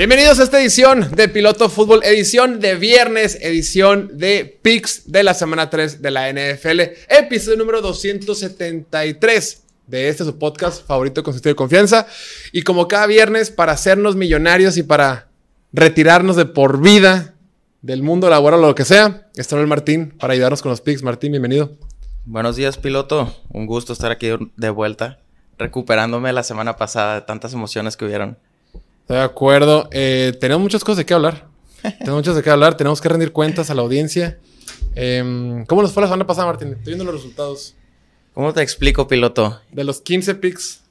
Bienvenidos a esta edición de Piloto Fútbol, edición de viernes, edición de Picks de la semana 3 de la NFL, episodio número 273 de este su podcast favorito con sentido de confianza. Y como cada viernes, para hacernos millonarios y para retirarnos de por vida del mundo laboral o lo que sea, está el Martín para ayudarnos con los picks. Martín, bienvenido. Buenos días, piloto. Un gusto estar aquí de vuelta, recuperándome la semana pasada de tantas emociones que hubieron. Estoy de acuerdo. Eh, tenemos muchas cosas de qué hablar. tenemos muchas de qué hablar. Tenemos que rendir cuentas a la audiencia. Em, ¿Cómo nos fue la semana pasada, Martín? Estoy viendo los resultados. ¿Cómo te explico, piloto? De los 15 picks.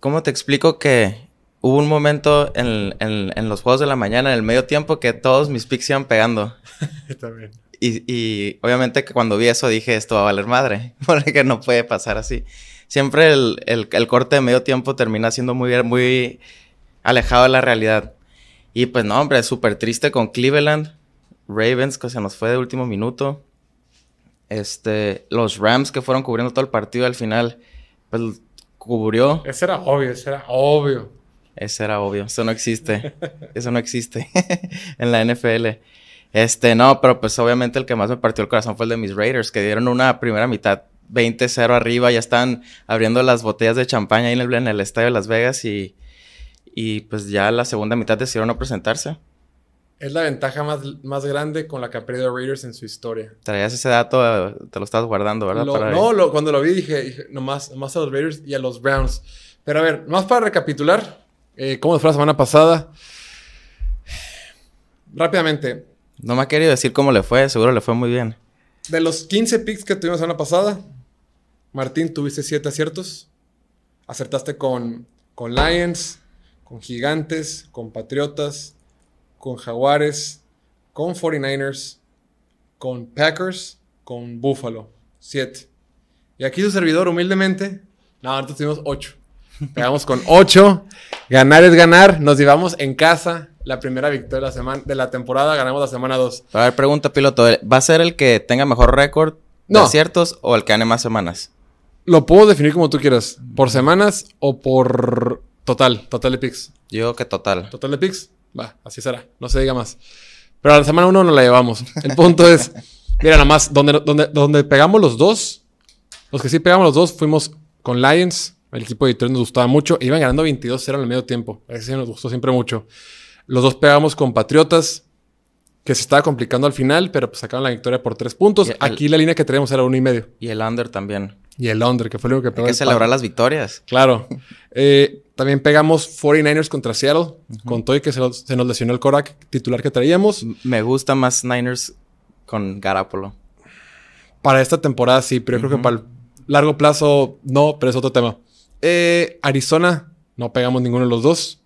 ¿Cómo te explico que hubo un momento en, en, los juegos de la mañana, en el medio tiempo, que todos mis picks iban pegando? También. Y, y, obviamente que cuando vi eso dije, esto va a valer madre, porque no puede pasar así. Siempre el, el, el corte de medio tiempo termina siendo muy, muy alejado de la realidad. Y pues no, hombre, súper triste con Cleveland. Ravens, que se nos fue de último minuto. Este, los Rams que fueron cubriendo todo el partido al final, pues cubrió. Ese era obvio, ese era obvio. Ese era obvio, eso no existe. eso no existe en la NFL. Este, no, pero pues obviamente el que más me partió el corazón fue el de mis Raiders, que dieron una primera mitad 20-0 arriba, ya están abriendo las botellas de champaña ahí en el, en el estadio de Las Vegas y y pues ya la segunda mitad decidieron no presentarse. Es la ventaja más, más grande con la que ha perdido Raiders en su historia. Traías ese dato, te lo estabas guardando, ¿verdad? no, cuando lo vi dije, nomás, nomás, a los Raiders y a los Browns. Pero a ver, más para recapitular, eh, ¿cómo fue la semana pasada? Rápidamente. No me ha querido decir cómo le fue, seguro le fue muy bien. De los 15 picks que tuvimos la semana pasada, Martín, tuviste 7 aciertos. Acertaste con, con Lions, con Gigantes, con Patriotas, con Jaguares, con 49ers, con Packers, con Buffalo. Siete. Y aquí su servidor, humildemente, no, nosotros tuvimos ocho. Pegamos con ocho. Ganar es ganar. Nos llevamos en casa la primera victoria de la, semana, de la temporada. Ganamos la semana dos. A ver, pregunta, piloto. ¿Va a ser el que tenga mejor récord de aciertos o el que gane más semanas? Lo puedo definir como tú quieras. ¿Por semanas o por Total, total de picks. Yo que total. Total de picks. Va, así será. No se diga más. Pero a la semana uno no la llevamos. El punto es, mira, nada más, donde, donde, donde pegamos los dos, los que sí pegamos los dos, fuimos con Lions. El equipo de Detroit nos gustaba mucho. Iban ganando 22-0 en el medio tiempo. Ese nos gustó siempre mucho. Los dos pegamos con Patriotas, que se estaba complicando al final, pero pues sacaron la victoria por tres puntos. Aquí la línea que teníamos era uno y medio. Y el under también. Y el under, que fue lo que pegó. Hay que celebrar las victorias. Claro. Eh, también pegamos 49ers contra Seattle, con todo y que se nos, lesionó el Korak titular que traíamos. Me gusta más Niners con Garapolo. Para esta temporada sí, pero yo creo que para el largo plazo no, pero es otro tema. Eh, Arizona, no pegamos ninguno de los dos.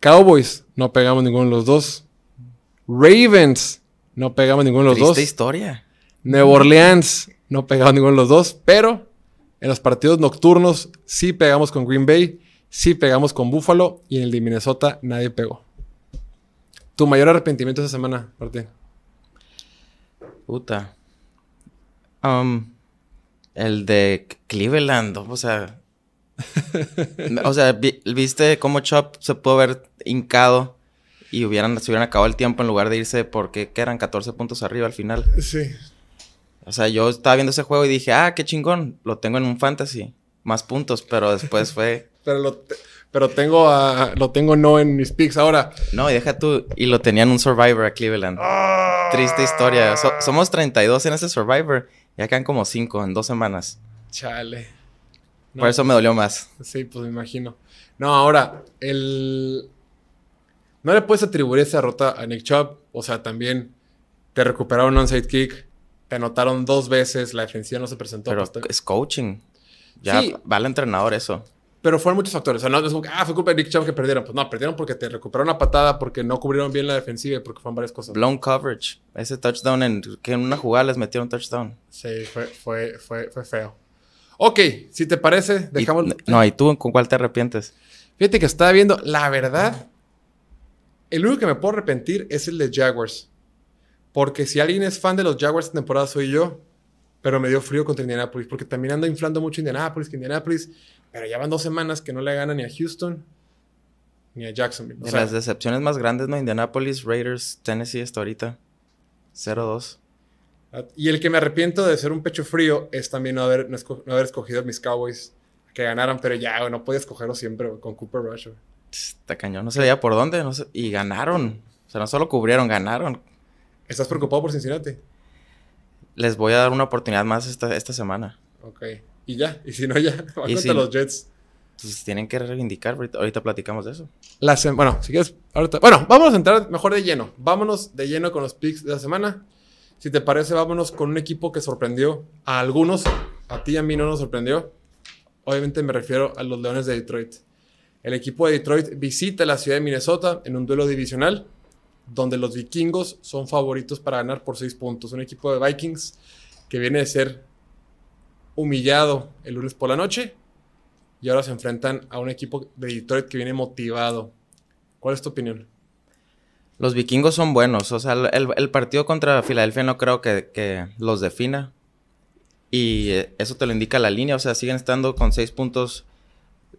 Cowboys, no pegamos ninguno de los dos. Ravens, no pegamos ninguno de los dos. historia. Nueva Orleans, no pegamos ninguno de los dos, pero en los partidos nocturnos sí pegamos con Green Bay Sí pegamos con Buffalo y en el de Minnesota nadie pegó. ¿Tu mayor arrepentimiento esa semana, Martín? Puta. Um, el de Cleveland, o sea. O sea, viste cómo Chop se pudo haber hincado y hubieran, se hubieran acabado el tiempo en lugar de irse porque eran 14 puntos arriba al final. Sí. O sea, yo estaba viendo ese juego y dije, ah, qué chingón, lo tengo en un fantasy, más puntos, pero después fue pero lo, pero tengo lo tengo no en mis picks ahora. No, y deja tú, y lo tenían un Survivor a Cleveland. Ah. Triste historia. somos 32 en ese Survivor, ya quedan como 5 en dos semanas. Chale. Por eso me dolió más. Sí, pues me imagino. No, ahora, el... No le puedes atribuir esa derrota a Nick Chubb. O sea, también te recuperaron un onside kick. Te anotaron dos veces. La defensiva no se presentó. Pero es coaching. Ya va al entrenador eso. Pero fueron muchos factores. O sea, no es como que, ah, fue culpa de Nick Chubb que perdieron. Pues no, perdieron porque te recuperaron una patada, porque no cubrieron bien la defensiva y porque fueron varias cosas. Blown coverage. Ese touchdown en que en una jugada les metieron touchdown. Sí, fue, fue, fue, fue feo. Ok, si te parece, dejamos. no, ¿y tú con cuál te arrepientes? Fíjate que estaba viendo, la verdad, el único que me puedo arrepentir es el de Jaguars. Porque si alguien es fan de los Jaguars esta temporada soy yo. Pero me dio frío contra Indianapolis, porque también anda inflando mucho Indianapolis, que Indianapolis, pero ya van dos semanas que no le gana ni a Houston ni a Jacksonville. de las decepciones más grandes, ¿no? Indianapolis, Raiders, Tennessee hasta ahorita. 0-2. Y el que me arrepiento de ser un pecho frío es también no haber, no, haber escogido a mis Cowboys que ganaran, pero ya, no podía escogerlo siempre con Cooper Rush. Está cañón, no se veía por dónde, no y ganaron. O sea, no solo cubrieron, ganaron. ¿Estás preocupado por Cincinnati? Les voy a dar una oportunidad más esta, esta semana. Ok. Y ya, y si no, ya, van contra los Jets. Pues tienen que reivindicar, ahorita, platicamos de eso. La bueno, si quieres, ahorita. Bueno, vamos a entrar mejor de lleno. Vámonos de lleno con los picks de la semana. Si te parece, vámonos con un equipo que sorprendió a algunos. A ti y a mí no nos sorprendió. Obviamente me refiero a los Leones de Detroit. El equipo de Detroit visita la ciudad de Minnesota en un duelo divisional donde los vikingos son favoritos para ganar por seis puntos. Un equipo de Vikings que viene de ser humillado el lunes por la noche y ahora se enfrentan a un equipo de Detroit que viene motivado. ¿Cuál es tu opinión? Los vikingos son buenos. O sea, el, partido contra Filadelfia no creo que, los defina. Y eh, eso te lo indica la línea. O sea, siguen estando con seis puntos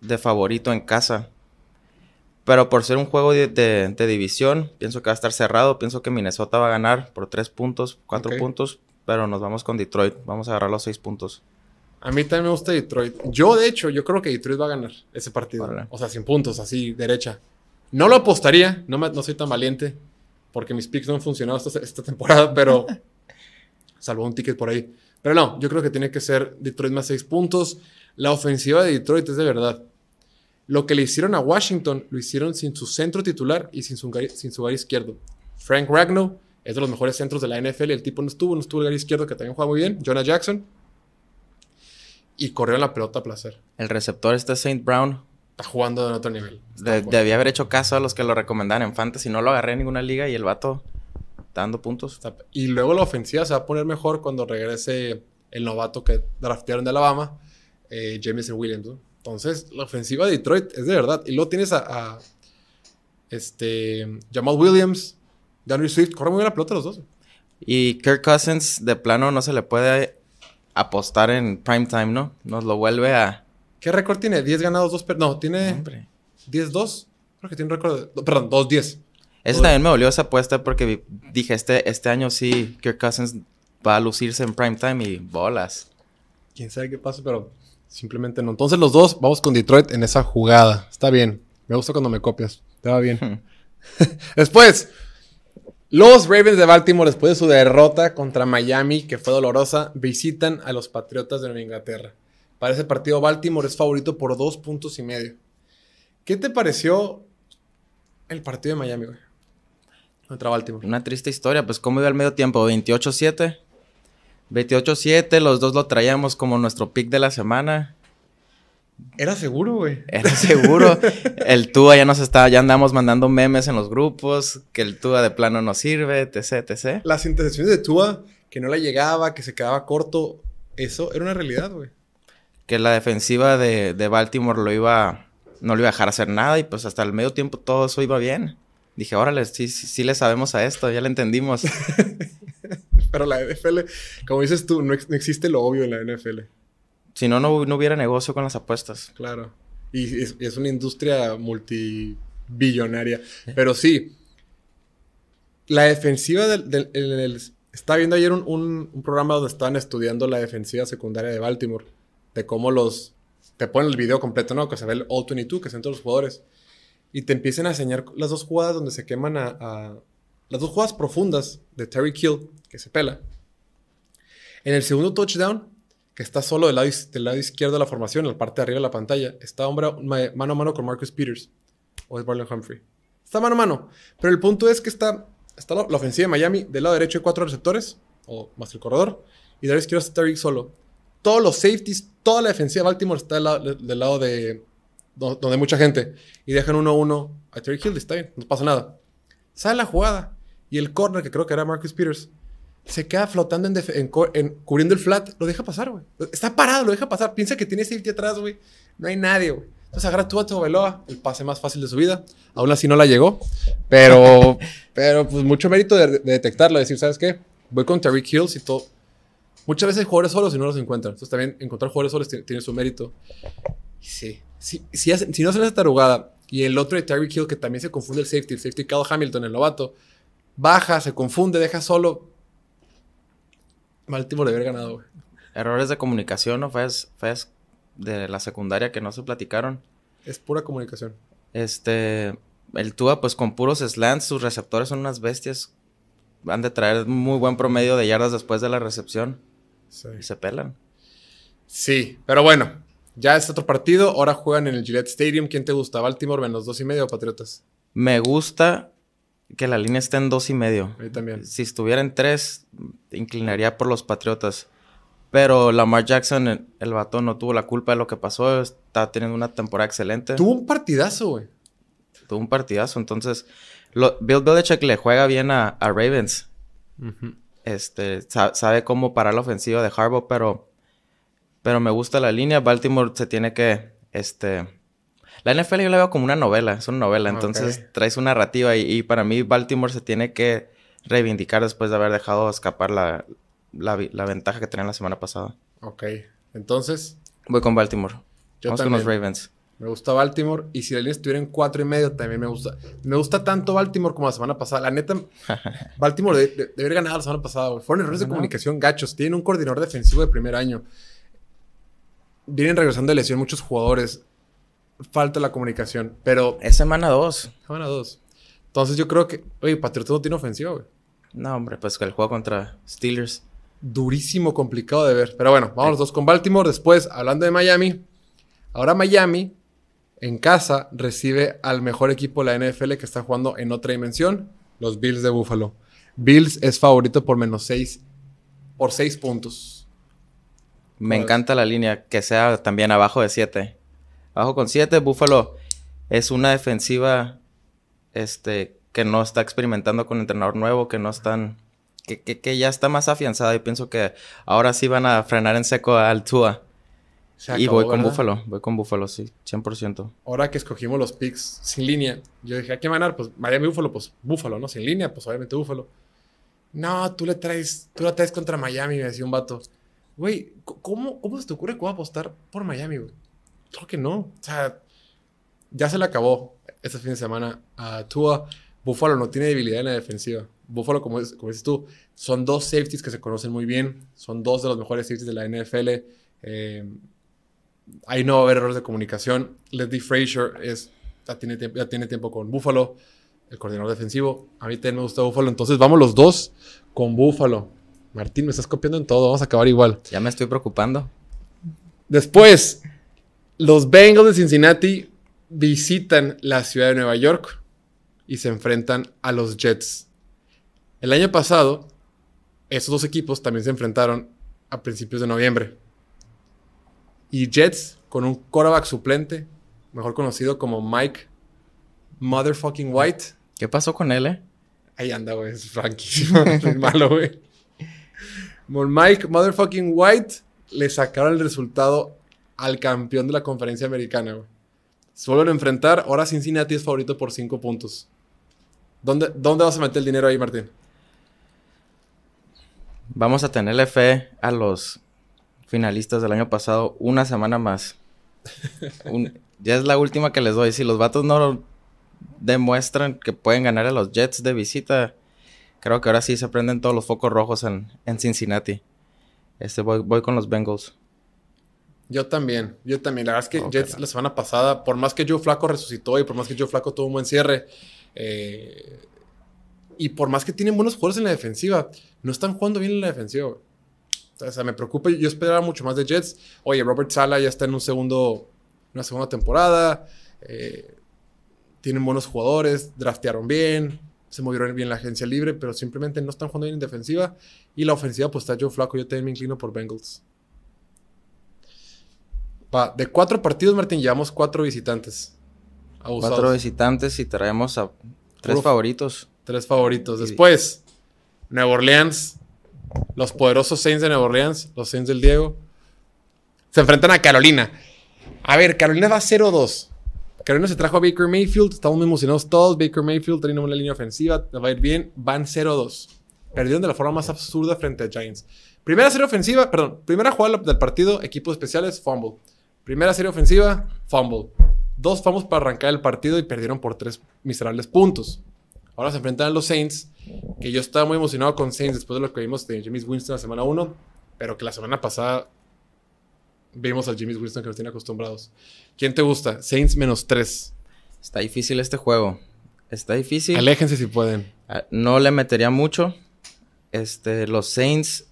de favorito en casa. Pero por ser un juego de, división, pienso que va a estar cerrado. Pienso que Minnesota va a ganar por tres puntos, cuatro puntos. Pero nos vamos con Detroit. Vamos a agarrar los seis puntos. A mí también me gusta Detroit. Yo, de hecho, yo creo que Detroit va a ganar ese partido. O sea, sin puntos, así, derecha. No lo apostaría, no, no soy tan valiente, porque mis picks no han funcionado esta, temporada, pero salvo un ticket por ahí. Pero no, yo creo que tiene que ser Detroit más seis puntos. La ofensiva de Detroit es de verdad. Lo que le hicieron a Washington lo hicieron sin su centro titular y sin su, sin su izquierdo. Frank Ragnow es de los mejores centros de la NFL. El tipo no estuvo, no estuvo el gary izquierdo que también juega muy bien. Jonah Jackson. Y corrió la pelota a placer. El receptor este Saint Brown está jugando de otro nivel. debía haber hecho caso a los que lo recomendaban en Fantasy. No lo agarré en ninguna liga y el vato está dando puntos. Y luego la ofensiva se va a poner mejor cuando regrese el novato que draftearon de Alabama, eh, Jameson Williams. Entonces, la ofensiva de Detroit es de verdad. Y luego tienes a, este, Jamal Williams, Daniel Swift. Corre muy bien la pelota los dos. Y Kirk Cousins, de plano, no se le puede apostar en prime time, ¿no? Nos lo vuelve a ¿Qué récord tiene? 10 ganados, 2 perdidos. No, tiene 10-2. Creo que tiene un récord de... Perdón, 2-10. Ese también me volvió esa apuesta porque dije, este, este año sí, Kirk Cousins va a lucirse en prime time y bolas. Quién sabe qué pasa, pero simplemente no. Entonces los dos vamos con Detroit en esa jugada. Está bien. Me gusta cuando me copias. Te va bien. Después, los Ravens de Baltimore, después de su derrota contra Miami, que fue dolorosa, visitan a los Patriotas de Nueva Inglaterra. Para ese partido, Baltimore es favorito por dos puntos y medio. ¿Qué te pareció el partido de Miami, güey? Contra Baltimore. Una triste historia, pues cómo iba el medio tiempo, 28-7. 28-7, los dos lo traíamos como nuestro pick de la semana. Era seguro, güey. Era seguro. el Tua ya nos está, ya andamos mandando memes en los grupos, que el Tua de plano no sirve, etc, etc. Las intercepciones de Tua, que no le llegaba, que se quedaba corto, eso era una realidad, güey que la defensiva de, Baltimore lo iba, no lo iba a dejar hacer nada y pues hasta el medio tiempo todo eso iba bien. Dije, órale, sí, sí, le sabemos a esto, ya le entendimos. Pero la NFL, como dices tú, no, existe lo obvio en la NFL. Si no, no, hubiera negocio con las apuestas. Claro. Y es, una industria multibillonaria. Pero sí, la defensiva del... estaba viendo ayer un, un programa donde estaban estudiando la defensiva secundaria de Baltimore de cómo los... Te ponen el video completo, ¿no? Que se ve el All-22, que son todos los jugadores. Y te empiezan a enseñar las dos jugadas donde se queman a, Las dos jugadas profundas de Terry Kill, que se pela. En el segundo touchdown, que está solo del lado, del lado izquierdo de la formación, en la parte de arriba de la pantalla, está hombre mano a mano con Marcus Peters. O es Barley Humphrey. Está mano a mano. Pero el punto es que está, está la, ofensiva de Miami del lado derecho hay cuatro receptores, o más el corredor, y del lado izquierdo está Terry solo todos los safeties, toda la defensiva de Baltimore está del lado, de donde hay mucha gente. Y dejan uno a uno a Terry Hill, está bien, no pasa nada. Sale la jugada y el corner, que creo que era Marcus Peters, se queda flotando en, cubriendo el flat, lo deja pasar, güey. Está parado, lo deja pasar. Piensa que tiene safety atrás, güey. No hay nadie, güey. Entonces agarra tú a Veloa, el pase más fácil de su vida. Aún así no la llegó. Pero, pero pues mucho mérito de, detectarlo, de decir, ¿sabes qué? Voy con Terry Hills y todo Muchas veces hay jugadores solos y no los encuentran. Entonces también encontrar jugadores solos tiene, su mérito. Sí. Si, si, si no se esa tarugada y el otro de Tyreek Hill, que también se confunde el safety, el safety Cal Hamilton, el novato, baja, se confunde, deja solo. Baltimore de haber ganado, güey. Errores de comunicación o fallas, de la secundaria que no se platicaron. Es pura comunicación. Este, el Tua, pues con puros slants, sus receptores son unas bestias. Van de traer muy buen promedio de yardas después de la recepción. Y se pelan. Sí, pero bueno, ya es otro partido. Ahora juegan en el Gillette Stadium. ¿Quién te gusta? ¿Baltimore menos dos y medio o Patriotas? Me gusta que la línea esté en dos y medio. A también. Si estuviera en tres, inclinaría por los Patriotas. Pero Lamar Jackson, el, vato no tuvo la culpa de lo que pasó. Está teniendo una temporada excelente. Tuvo un partidazo, güey. Tuvo un partidazo. Entonces, Bill Belichick le juega bien a, Ravens. Este, sabe, cómo parar la ofensiva de Harbaugh, pero, pero me gusta la línea. Baltimore se tiene que, este, la NFL yo la veo como una novela, es una novela, entonces trae su narrativa y, para mí Baltimore se tiene que reivindicar después de haber dejado escapar la, la, ventaja que tenían la semana pasada. Ok, entonces. Voy con Baltimore. Yo Vamos con los Ravens. Me gusta Baltimore. Y si la línea estuviera en cuatro y medio, también me gusta. Me gusta tanto Baltimore como la semana pasada. La neta, Baltimore debe, haber ganado la semana pasada. Fueron errores de comunicación gachos. Tienen un coordinador defensivo de primer año. Vienen regresando de lesión muchos jugadores. Falta la comunicación. Pero. Es semana dos. Semana dos. Entonces yo creo que. Oye, Patriota no tiene ofensiva, güey. No, hombre, pues que el juego contra Steelers durísimo, complicado de ver. Pero bueno, vamos los dos con Baltimore. Después, hablando de Miami, ahora Miami en casa recibe al mejor equipo de la NFL que está jugando en otra dimensión, los Bills de Buffalo. Bills es favorito por menos 6, por 6 puntos. Me encanta la línea, que sea también abajo de 7. Abajo con 7, Buffalo es una defensiva este, que no está experimentando con entrenador nuevo, que no están que, ya está más afianzada y pienso que ahora sí van a frenar en seco al Tua. Y voy con Búfalo, voy con Búfalo, sí, 100%. Ahora que escogimos los picks sin línea, yo dije, ¿a qué ganar? Pues Miami Búfalo, pues Búfalo, ¿no? Sin línea, pues obviamente Búfalo. No, tú le traes, tú la traes contra Miami, me decía un vato. Güey, ¿cómo, ¿cómo se te ocurre que voy a apostar por Miami, güey? Creo que no. O sea, ya se le acabó este fin de semana a Tua. Búfalo no tiene debilidad en la defensiva. Buffalo, como, dices tú, son dos safeties que se conocen muy bien. Son dos de los mejores safeties de la NFL. Eh, ahí no va a haber errores de comunicación. Leslie Frazier es, ya, tiene, ya tiene tiempo con Buffalo, el coordinador defensivo. A mí también me gusta Buffalo. Entonces vamos los dos con Buffalo. Martín, me estás copiando en todo. Vamos a acabar igual. Ya me estoy preocupando. Después, los Bengals de Cincinnati visitan la ciudad de Nueva York y se enfrentan a los Jets el año pasado, esos dos equipos también se enfrentaron a principios de noviembre. Y Jets, con un quarterback suplente, mejor conocido como Mike Motherfucking White. ¿Qué pasó con él, eh? Ahí anda, güey, es franquísimo. es malo, güey. Con Mike Motherfucking White le sacaron el resultado al campeón de la conferencia americana, güey. Se vuelven a enfrentar. Ahora Cincinnati es favorito por 5 puntos. ¿Dónde, ¿Dónde vas a meter el dinero ahí, Martín? Vamos a tenerle fe a los finalistas del año pasado una semana más. ya es la última que les doy. Si los vatos no demuestran que pueden ganar a los Jets de visita, creo que ahora sí se prenden todos los focos rojos en, Cincinnati. Este, voy, con los Bengals. Yo también, yo también. La verdad es que Jets la semana pasada, por más que Joe Flaco resucitó y por más que Joe Flaco tuvo un buen cierre, eh, y por más que tienen buenos jugadores en la defensiva, no están jugando bien en la defensiva. O sea, me preocupa. Yo esperaba mucho más de Jets. Oye, Robert Sala ya está en un segundo, una segunda temporada. Eh, tienen buenos jugadores, draftearon bien, se movieron bien la agencia libre, pero simplemente no están jugando bien en defensiva. Y la ofensiva, pues está Joe Flaco. Yo también me inclino por Bengals. Va, de cuatro partidos, Martín, llevamos cuatro visitantes. Cuatro visitantes y traemos a tres favoritos. Tres favoritos. Después, Nueva Orleans. Los poderosos Saints de Nueva Orleans. Los Saints del Diego. Se enfrentan a Carolina. A ver, Carolina va 0-2. Carolina se trajo a Baker Mayfield. Estamos muy emocionados todos. Baker Mayfield teniendo una línea ofensiva. Va a ir bien. Van 0-2. Perdieron de la forma más absurda frente a Giants. Primera serie ofensiva, perdón, primera jugada del partido, equipos especiales, fumble. Primera serie ofensiva, fumble. Dos fumbles para arrancar el partido y perdieron por tres miserables puntos. Ahora se enfrentan a los Saints, que yo estaba muy emocionado con Saints después de lo que vimos de James Winston la semana 1, pero que la semana pasada vimos al James Winston que nos tiene acostumbrados. ¿Quién te gusta? Saints menos 3. Está difícil este juego. Está difícil. Aléjense si pueden. Ah, no le metería mucho. Este, los Saints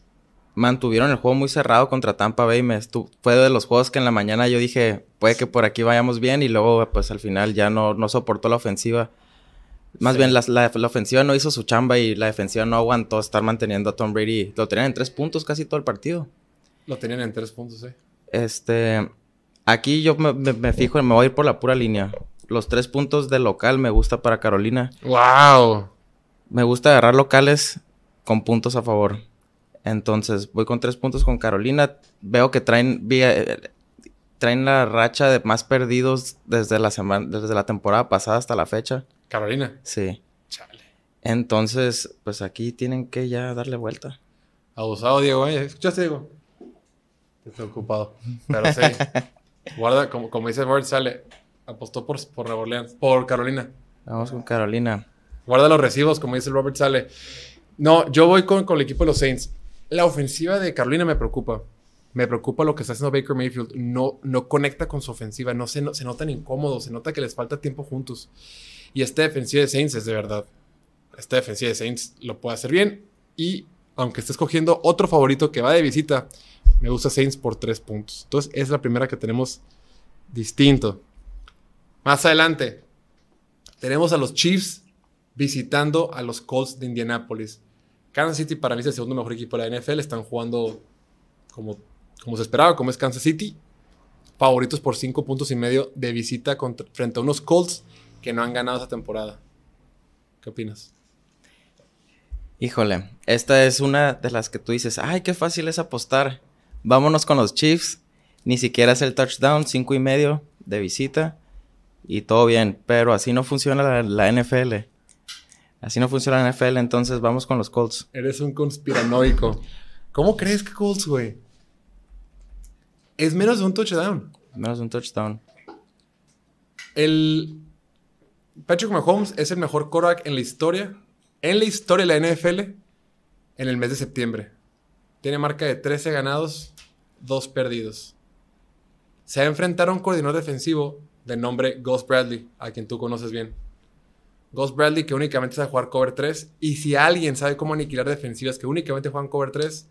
mantuvieron el juego muy cerrado contra Tampa Bay. Me fue de los juegos que en la mañana yo dije, puede que por aquí vayamos bien y luego pues al final ya no, no soportó la ofensiva. Más bien la, la, ofensiva no hizo su chamba y la defensiva no aguantó estar manteniendo a Tom Brady. Lo tenían en tres puntos casi todo el partido. Lo tenían en tres puntos, sí. Este, aquí yo me, me, me fijo, me voy a ir por la pura línea. Los tres puntos de local me gusta para Carolina. ¡Wow! Me gusta agarrar locales con puntos a favor. Entonces, voy con tres puntos con Carolina. Veo que traen, traen la racha de más perdidos desde la semana, desde la temporada pasada hasta la fecha. Carolina. Sí. Chale. Entonces, pues aquí tienen que ya darle vuelta. Abusado, Diego. ¿eh? ¿Escuchaste, Diego? Estoy ocupado. Pero sí. Guarda, como, como dice Word, sale. Apostó por, por Nueva Orleans. Por Carolina. Vamos con Carolina. Guarda los recibos, como dice Robert Sale. No, yo voy con, con el equipo de los Saints. La ofensiva de Carolina me preocupa. Me preocupa lo que está haciendo Baker Mayfield. No, no conecta con su ofensiva. No se, no, se notan incómodos. Se nota que les falta tiempo juntos. Y esta defensiva de Saints es de verdad. Esta defensiva de Saints lo puede hacer bien. Y aunque esté escogiendo otro favorito que va de visita, me gusta Saints por tres puntos. Entonces, es la primera que tenemos distinto. Más adelante, tenemos a los Chiefs visitando a los Colts de Indianapolis. Kansas City para mí es el segundo mejor equipo de la NFL. Están jugando como, como se esperaba, como es Kansas City. Favoritos por cinco puntos y medio de visita frente a unos Colts que no han ganado esta temporada. ¿Qué opinas? Híjole, esta es una de las que tú dices, ay, qué fácil es apostar. Vámonos con los Chiefs. Ni siquiera es el touchdown, cinco y medio de visita. Y todo bien, pero así no funciona la, la NFL. Así no funciona la NFL, entonces vamos con los Colts. Eres un conspiranoico. ¿Cómo crees que Colts, güey? Es menos de un touchdown. Menos de un touchdown. El Patrick Mahomes es el mejor quarterback en la historia, en la historia de la NFL, en el mes de septiembre. Tiene marca de 13 ganados, 2 perdidos. Se va a enfrentar a un coordinador defensivo de nombre Ghost Bradley, a quien tú conoces bien. Ghost Bradley que únicamente sabe jugar cover 3. Y si alguien sabe cómo aniquilar defensivas que únicamente juegan cover 3,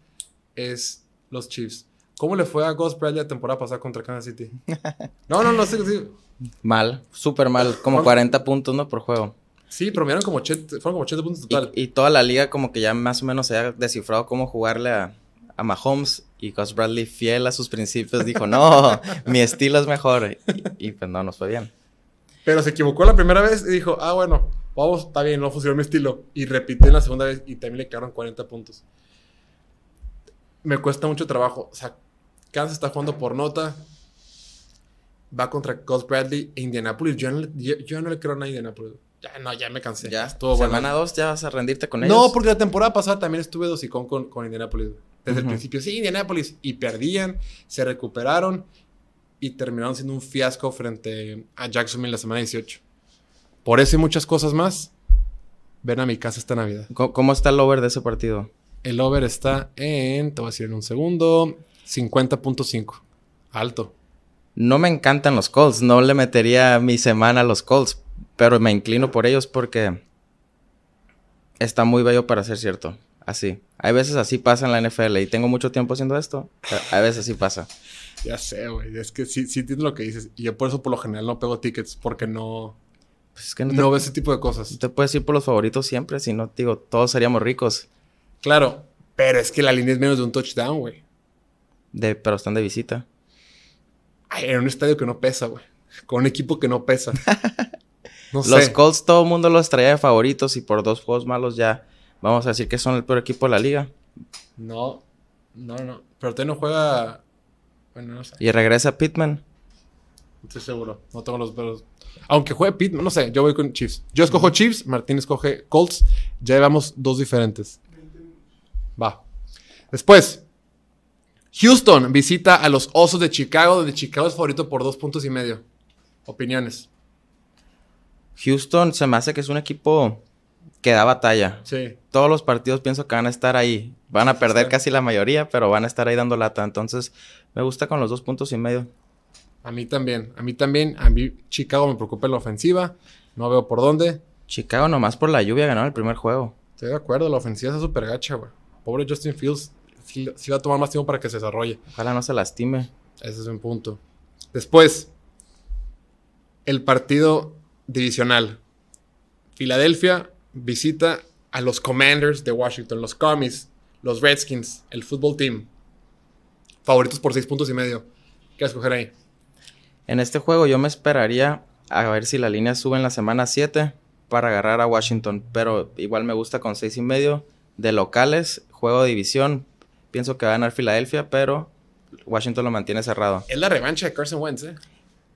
es los Chiefs. ¿Cómo le fue a Ghost Bradley la temporada pasada contra Kansas City? No, no, no sé. Mal, súper mal. Como 40 puntos, ¿no? Por juego. Sí, promediaron como 80, fueron como 80 puntos total. Y, toda la liga como que ya más o menos se ha descifrado cómo jugarle a, a Mahomes. Y Ghost Bradley, fiel a sus principios, dijo, no, mi estilo es mejor. Y, y pues no, nos fue bien. Pero se equivocó la primera vez y dijo, ah, bueno, vamos, está bien, no funcionó mi estilo. Y repitió en la segunda vez y también le quedaron 40 puntos. Me cuesta mucho trabajo. O sea, Kansas está jugando por nota. Va contra Gus Bradley e Indianapolis. Yo no, yo, no le creo a Indianapolis. Ya, no, ya me cansé. Ya, estuvo semana 2 ya vas a rendirte con ellos. No, porque la temporada pasada también estuve dosicón con, con Indianapolis. Desde el principio, sí, Indianapolis. Y perdían, se recuperaron y terminaron siendo un fiasco frente a Jacksonville la semana 18. Por eso y muchas cosas más, ven a mi casa esta Navidad. ¿Cómo está el over de ese partido? El over está en, te voy a decir en un segundo, 50.5. Alto. No me encantan los Colts, no le metería mi semana a los Colts, pero me inclino por ellos porque está muy bello para ser cierto. Así. Hay veces así pasa en la NFL y tengo mucho tiempo haciendo esto. Hay veces así pasa. Ya sé, güey. Es que sí, sí entiendo lo que dices. Y yo por eso por lo general no pego tickets porque no... Pues es que no, no veo ese tipo de cosas. Te puedes ir por los favoritos siempre, si no, digo, todos seríamos ricos. Claro, pero es que la línea es menos de un touchdown, güey. De, pero están de visita. Ay, en un estadio que no pesa, güey. Con un equipo que no pesa. No sé. Los Colts todo el mundo los traía de favoritos y por dos juegos malos ya vamos a decir que son el peor equipo de la liga. No, no, no. Pero usted no juega ¿Y regresa Pittman? Estoy seguro. No tengo los pelos. Aunque juegue Pittman, no sé. Yo voy con Chiefs. Yo escojo Chiefs, Martín escoge Colts. Ya llevamos dos diferentes. Va. Después, Houston visita a los Osos de Chicago, donde Chicago es favorito por dos puntos y medio. Opiniones. Houston se me hace que es un equipo que da batalla. Sí. Todos los partidos pienso que van a estar ahí. Van a perder casi la mayoría, pero van a estar ahí dando lata. Entonces, me gusta con los dos puntos y medio. A mí también. A mí también. A mí Chicago me preocupa en la ofensiva. No veo por dónde. Chicago nomás por la lluvia ganó el primer juego. Estoy de acuerdo. La ofensiva está súper gacha, güey. Pobre Justin Fields. Sí, sí va a tomar más tiempo para que se desarrolle. Ojalá no se lastime. Ese es un punto. Después, el partido divisional. Filadelfia visita a los Commanders de Washington, los Commies, los Redskins, el fútbol team. Favoritos por seis puntos y medio. ¿Qué vas a escoger ahí? En este juego yo me esperaría a ver si la línea sube en la semana 7 para agarrar a Washington, pero igual me gusta con seis y medio de locales, juego de división. Pienso que va a ganar Filadelfia, pero Washington lo mantiene cerrado. Es la revancha de Carson Wentz, ¿eh?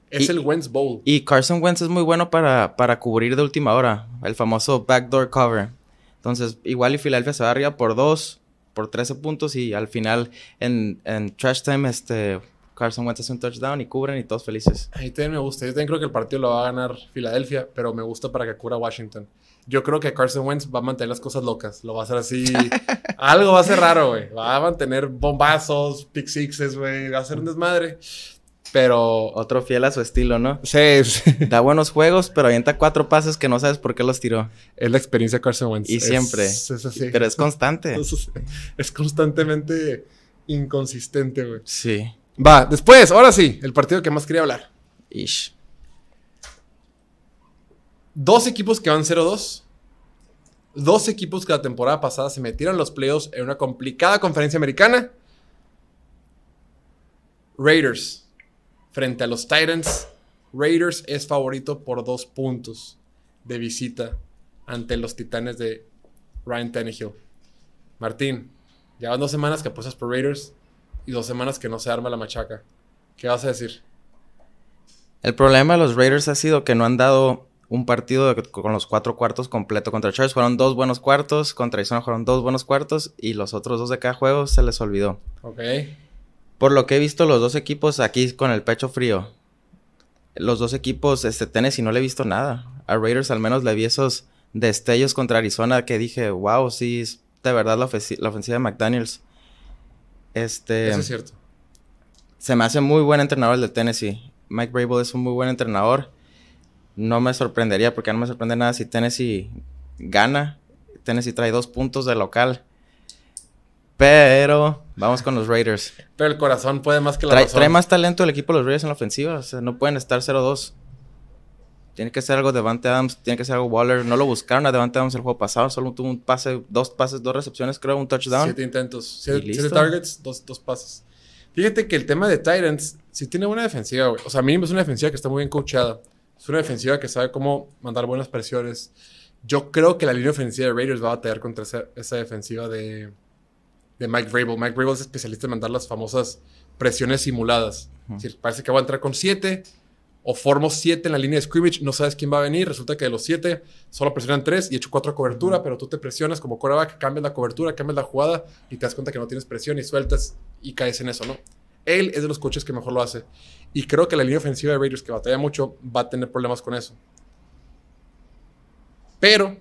Es Y- el Wentz Bowl. Y Carson Wentz es muy bueno para, para cubrir de última hora, el famoso backdoor cover. Entonces, igual y Filadelfia se va arriba por dos, por 13 puntos y al final en, en trash time este Carson Wentz hace un touchdown y cubren y todos felices. Ahí también me gusta. Yo también creo que el partido lo va a ganar Filadelfia, pero me gusta para que cubra Washington. Yo creo que Carson Wentz va a mantener las cosas locas. Lo va a hacer así. Algo va a ser raro, güey. Va a mantener bombazos, pick sixes, güey. Va a ser un desmadre. Pero. Otro fiel a su estilo, ¿no? Sí, sí. Da buenos juegos, pero avienta cuatro pases que no sabes por qué los tiró. Es la experiencia de Carson Wentz. Y Es- siempre. Es, así. Pero es constante. Es, es constantemente inconsistente, güey. Sí. Va, después, ahora sí, el partido que más quería hablar. Ish. Dos equipos que van 0-2. Dos equipos que la temporada pasada se metieron los playoffs en una complicada conferencia americana. Raiders frente a los Titans. Raiders es favorito por dos puntos de visita ante los Titanes de Ryan Tannehill. Martín, ya van dos semanas que apuestas por Raiders y dos semanas que no se arma la machaca. ¿Qué vas a decir? El problema de los Raiders ha sido que no han dado un partido de- con los cuatro cuartos completo. Contra Chargers fueron dos buenos cuartos, contra Arizona fueron dos buenos cuartos y los otros dos de cada juego se les olvidó. Ok. Por lo que he visto los dos equipos aquí con el pecho frío. Los dos equipos, este Tennessee no le he visto nada. A Raiders al menos le vi esos destellos contra Arizona que dije, wow, sí, es de verdad la, la ofensiva de McDaniels. Este, Eso es cierto. se me hace muy buen entrenador el de Tennessee. Mike Vrabel es un muy buen entrenador. No me sorprendería, porque no me sorprende nada si Tennessee gana. Tennessee trae dos puntos de local. Pero vamos con los Raiders. Pero el corazón puede más que la Trae, razón. trae más talento el equipo de los Raiders en la ofensiva. O sea, no pueden estar 0-2. Tiene que ser algo Devante Adams, tiene que ser algo Waller. No lo buscaron a Devante Adams el juego pasado. Solo tuvo un pase, dos pases, dos recepciones, creo, un touchdown. Siete intentos, ¿Y siete, targets, dos, dos pases. Fíjate que el tema de Titans sí tiene buena defensiva, güey. O sea, a mí es una defensiva que está muy bien coachada. Es una defensiva que sabe cómo mandar buenas presiones. Yo creo que la línea ofensiva de Raiders va a batallar contra esa, esa defensiva de, de Mike Vrabel. Mike Vrabel es especialista en mandar las famosas presiones simuladas. Es decir, parece que va a entrar con siete o formo siete en la línea de scrimmage, no sabes quién va a venir, resulta que de los siete solo presionan tres y hecho cuatro a cobertura, pero tú te presionas como quarterback, cambias la cobertura, cambias la jugada y te das cuenta que no tienes presión y sueltas y caes en eso, ¿no? Él es de los coaches que mejor lo hace. Y creo que la línea ofensiva de Raiders, que batalla mucho, va a tener problemas con eso. Pero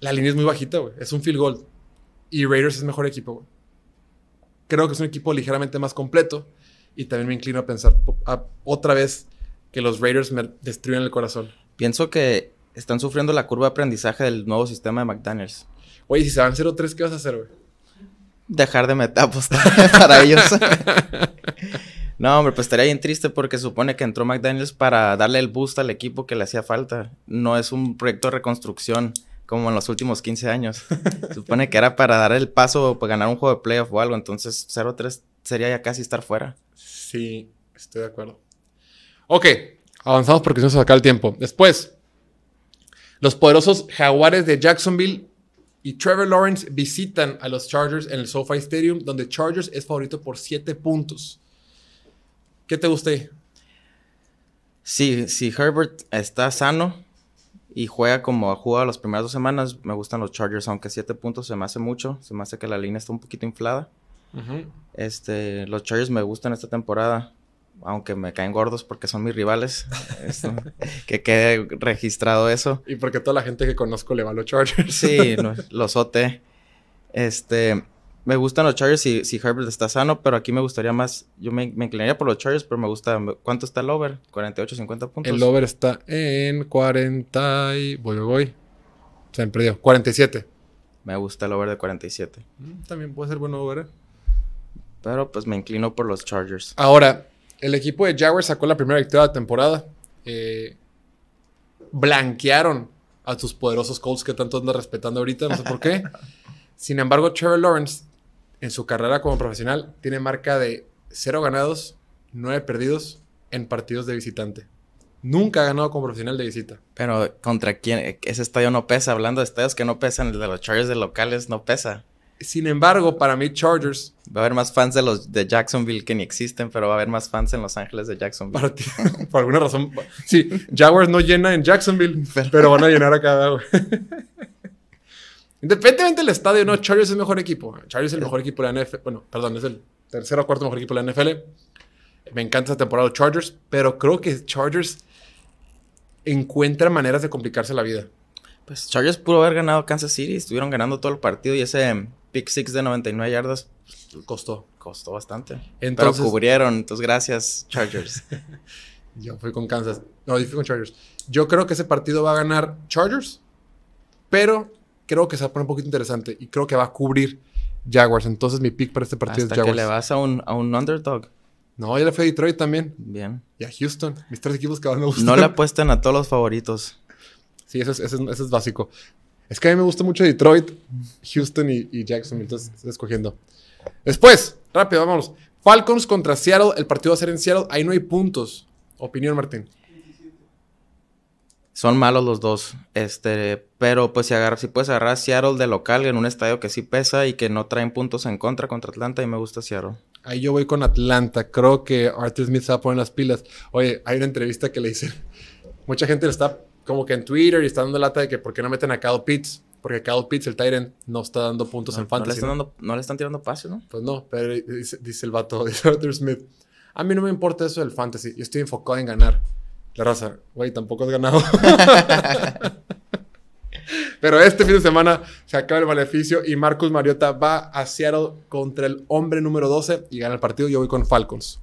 la línea es muy bajita, güey. Es un field goal. Y Raiders es mejor equipo, güey. Creo que es un equipo ligeramente más completo. Y también me inclino a pensar a- otra vez que los Raiders me destruyen el corazón. Pienso que están sufriendo la curva de aprendizaje del nuevo sistema de McDaniels. Oye, si se van 0-3, ¿qué vas a hacer, güey? Dejar de meter apostar para ellos. no, hombre, pues estaría bien triste porque supone que entró McDaniels para darle el boost al equipo que le hacía falta. No es un proyecto de reconstrucción como en los últimos 15 años. supone que era para dar el paso para ganar un juego de playoff o algo. Entonces 0-3 sería ya casi estar fuera. Sí, estoy de acuerdo. Ok, avanzamos porque se nos acaba el tiempo. Después, los poderosos Jaguares de Jacksonville y Trevor Lawrence visitan a los Chargers en el SoFi Stadium, donde Chargers es favorito por 7 puntos. ¿Qué te gusta ahí? Si, si Herbert está sano y juega como ha jugado las primeras dos semanas, me gustan los Chargers, aunque 7 puntos se me hace mucho. Se me hace que la línea está un poquito inflada. Este, los Chargers me gustan esta temporada, aunque me caen gordos porque son mis rivales. que quede registrado eso. Y porque toda la gente que conozco le va a los Chargers. sí, los OT. Este, me gustan los Chargers si, si Herbert está sano, pero aquí me gustaría más. Yo me, inclinaría por los Chargers, pero me gusta. ¿Cuánto está el over? 48, 50 puntos. El over está en 40 y. Voy, voy, voy. Se me perdió. 47. Me gusta el over de 47. Mm, también puede ser bueno over. ¿eh? Pero pues me inclino por los Chargers. Ahora, el equipo de Jaguars sacó la primera victoria de la temporada. Eh, blanquearon a tus poderosos Colts que tanto andan respetando ahorita, no sé por qué. Sin embargo, Trevor Lawrence, en su carrera como profesional, tiene marca de 0 ganados, 9 perdidos en partidos de visitante. Nunca ha ganado como profesional de visita. Pero contra quién, ese estadio no pesa. Hablando de estadios que no pesan, el de los Chargers de locales no pesa. Sin embargo, para mí, Chargers. Va a haber más fans de los de Jacksonville que ni existen, pero va a haber más fans en Los Ángeles de Jacksonville. Para ti, por alguna razón. Sí, Jaguars no llena en Jacksonville, pero, van a llenar acá. Independientemente del estadio, no, Chargers es el mejor equipo. Chargers es el mejor equipo de la NFL. Bueno, perdón, es el tercero o cuarto mejor equipo de la NFL. Me encanta esta temporada de Chargers, pero creo que Chargers encuentra maneras de complicarse la vida. Pues Chargers pudo haber ganado Kansas City, estuvieron ganando todo el partido y ese pick six de 99 yardas costó. Costó bastante. Entonces, Pero cubrieron, entonces gracias Chargers. yo fui con Kansas. No, yo fui con Chargers. Yo creo que ese partido va a ganar Chargers, pero creo que se va a poner un poquito interesante y creo que va a cubrir Jaguars. Entonces mi pick para este partido es Jaguars. que le vas a un, a un underdog. No, ya le fui a Detroit también. Bien. Y a Houston. Mis tres equipos que van a gustar. No le apuesten a todos los favoritos. Sí, eso es, eso es, básico. Es que a mí me gusta mucho Detroit, Houston y, y Jackson. Entonces estoy escogiendo. Después, rápido, vámonos. Falcons contra Seattle. El partido va a ser en Seattle. Ahí no hay puntos. Opinión, Martín. Son malos los dos. Este, pero pues si, si puedes agarrar a Seattle de local en un estadio que sí pesa y que no traen puntos en contra contra Atlanta, y me gusta Seattle. Ahí yo voy con Atlanta. Creo que Arthur Smith se va a poner las pilas. Oye, hay una entrevista que le hice. Mucha gente le está como que en Twitter y está dando lata de que por qué no meten a Kyle Pitts. Porque Kyle Pitts, el Tyrant, no está dando puntos en fantasy. No le, están tirando pases, ¿no? Pues no, pero dice, dice el vato, dice Arthur Smith. A mí no me importa eso del fantasy. Yo estoy enfocado en ganar. La raza, güey, tampoco has ganado. Pero este fin de semana se acaba el maleficio y Marcus Mariota va a Seattle contra el hombre número 12 y gana el partido. Yo voy con Falcons.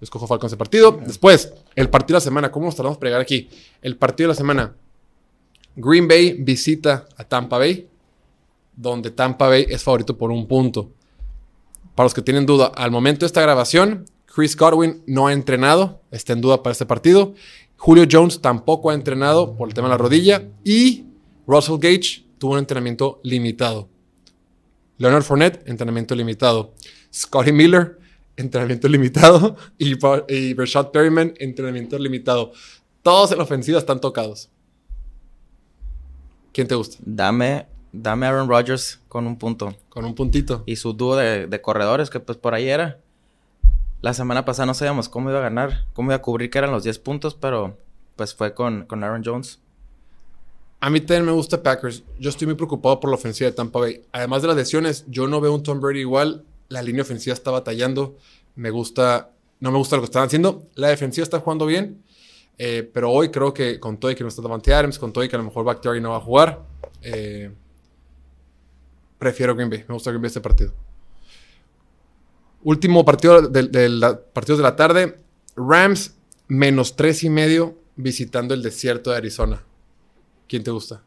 Escojo Falcons el partido. Después, el partido de la semana. ¿Cómo nos tardamos para llegar aquí? El partido de la semana. Green Bay visita a Tampa Bay, donde Tampa Bay es favorito por un punto. Para los que tienen duda, al momento de esta grabación, Chris Godwin no ha entrenado, está en duda para este partido. Julio Jones tampoco ha entrenado por el tema de la rodilla. Y Russell Gage tuvo un entrenamiento limitado. Leonard Fournette, entrenamiento limitado. Scotty Miller, entrenamiento limitado. Y, y Rashad Perryman, entrenamiento limitado. Todos en la ofensiva están tocados. ¿Quién te gusta? Dame, dame Aaron Rodgers con un punto. Con un puntito. Y su dúo de corredores, que pues por ahí era. La semana pasada no sabíamos cómo iba a ganar, cómo iba a cubrir que eran los 10 puntos, pero pues fue con, con Aaron Jones. A mí también me gusta Packers. Yo estoy muy preocupado por la ofensiva de Tampa Bay. Además de las lesiones, yo no veo un Tom Brady igual. La línea ofensiva está batallando. Me gusta, no me gusta lo que están haciendo. La defensiva está jugando bien. Eh, pero hoy creo que con todo y que no está Davante Adams, con todo y que a lo mejor Bakhtiari no va a jugar, eh, prefiero Green Bay. Me gusta Green Bay este partido. Último partido de, de partidos de la tarde. Rams menos tres y medio visitando el desierto de Arizona. ¿Quién te gusta?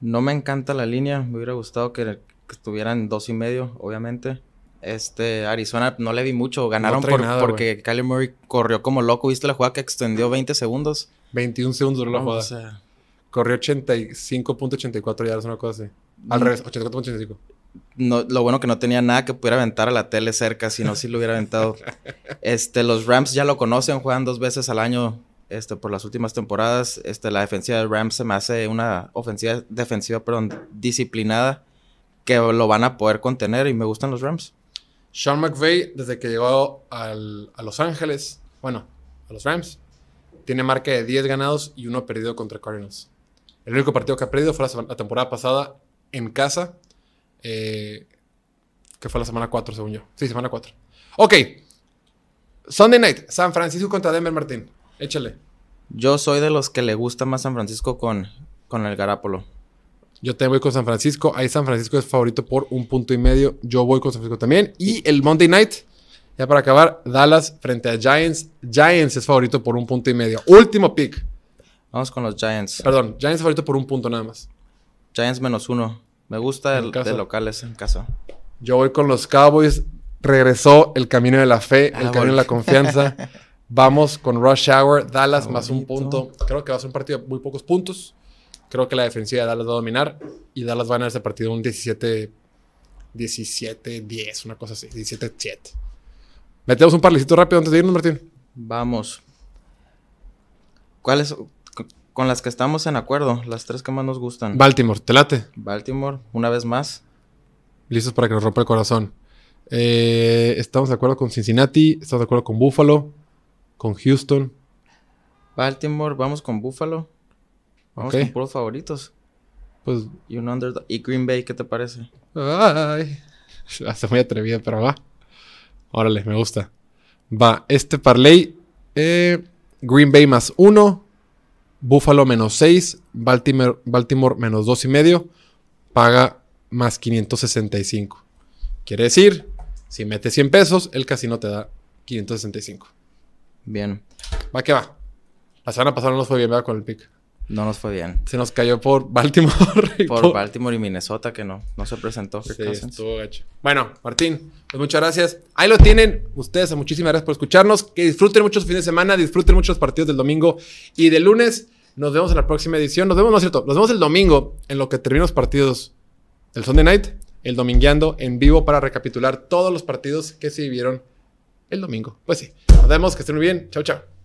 No me encanta la línea. Me hubiera gustado que, estuvieran dos y medio, obviamente. Este, Arizona no le vi mucho. Ganaron porque Kyler Murray corrió como loco. ¿Viste la jugada que extendió 20 segundos? 21 segundos duró la jugada. O sea... Corrió 85.84 yardas, una cosa así. Al mm. revés, 84.85 no, lo bueno que no tenía nada que pudiera aventar a la tele cerca, si no, sí lo hubiera aventado. Este, los Rams ya lo conocen, juegan dos veces al año este, por las últimas temporadas. Este, la defensiva de Rams se me hace una ofensiva, defensiva, perdón, disciplinada, que lo van a poder contener y me gustan los Rams. Sean McVay, desde que llegó al, a Los Ángeles, bueno, a los Rams, tiene marca de 10 ganados y uno perdido contra Cardinals. El único partido que ha perdido fue la temporada pasada en casa eh, que fue la semana 4, según yo. Sí, semana 4. Ok. Sunday night, San Francisco contra Denver, Martín. Échale. Yo soy de los que le gusta más San Francisco con, con el Garápolo. Yo te voy con San Francisco. Ahí San Francisco es favorito por un punto y medio. Yo voy con San Francisco también. Y el Monday night, ya para acabar, Dallas frente a Giants. Giants es favorito por un punto y medio. Último pick. Vamos con los Giants. Perdón, Giants es favorito por un punto nada más. Giants menos uno. Me gusta el de locales en casa. Yo voy con los Cowboys. Regresó el camino de la fe, el ah, camino de la confianza. Vamos con Rush Hour, Dallas más un punto. Creo que va a ser un partido de muy pocos puntos. Creo que la defensiva de Dallas va a dominar y Dallas va a ganar ese partido un 17 17 10, una cosa así, 17 7. Metemos un parlecito rápido antes de irnos, Martín. Vamos. ¿Cuáles con las que estamos en acuerdo? Las tres que más nos gustan. Baltimore, te late. Baltimore, una vez más. Listos para que nos rompa el corazón. Eh, estamos de acuerdo con Cincinnati, estamos de acuerdo con Buffalo, con Houston. Baltimore, vamos con Buffalo. Vamos con puros favoritos. Pues, y un underdog. ¿Y Green Bay qué te parece? Ay. Hace muy atrevido, pero va. Órale, me gusta. Va, este parlay. Eh, Green Bay más uno. Buffalo menos 6. Baltimore, Baltimore menos dos y medio. Paga más 565. Quiere decir, si metes 100 pesos, el casino te da 565. Bien. Va que va. La semana pasada no nos fue bien, ¿verdad? Con el pick. No nos fue bien. Se nos cayó por Baltimore. por, Baltimore y Minnesota, que no, no se presentó. Sí, estuvo gacho. Bueno, Martín, pues muchas gracias. Ahí lo tienen. Ustedes, muchísimas gracias por escucharnos. Que disfruten mucho su fin de semana, disfruten mucho los partidos del domingo y del lunes. Nos vemos en la próxima edición. Nos vemos, no es cierto, nos vemos el domingo en lo que terminan los partidos del Sunday Night, el domingueando en vivo para recapitular todos los partidos que se vivieron el domingo. Pues sí, nos vemos, que estén muy bien. Chao, chao.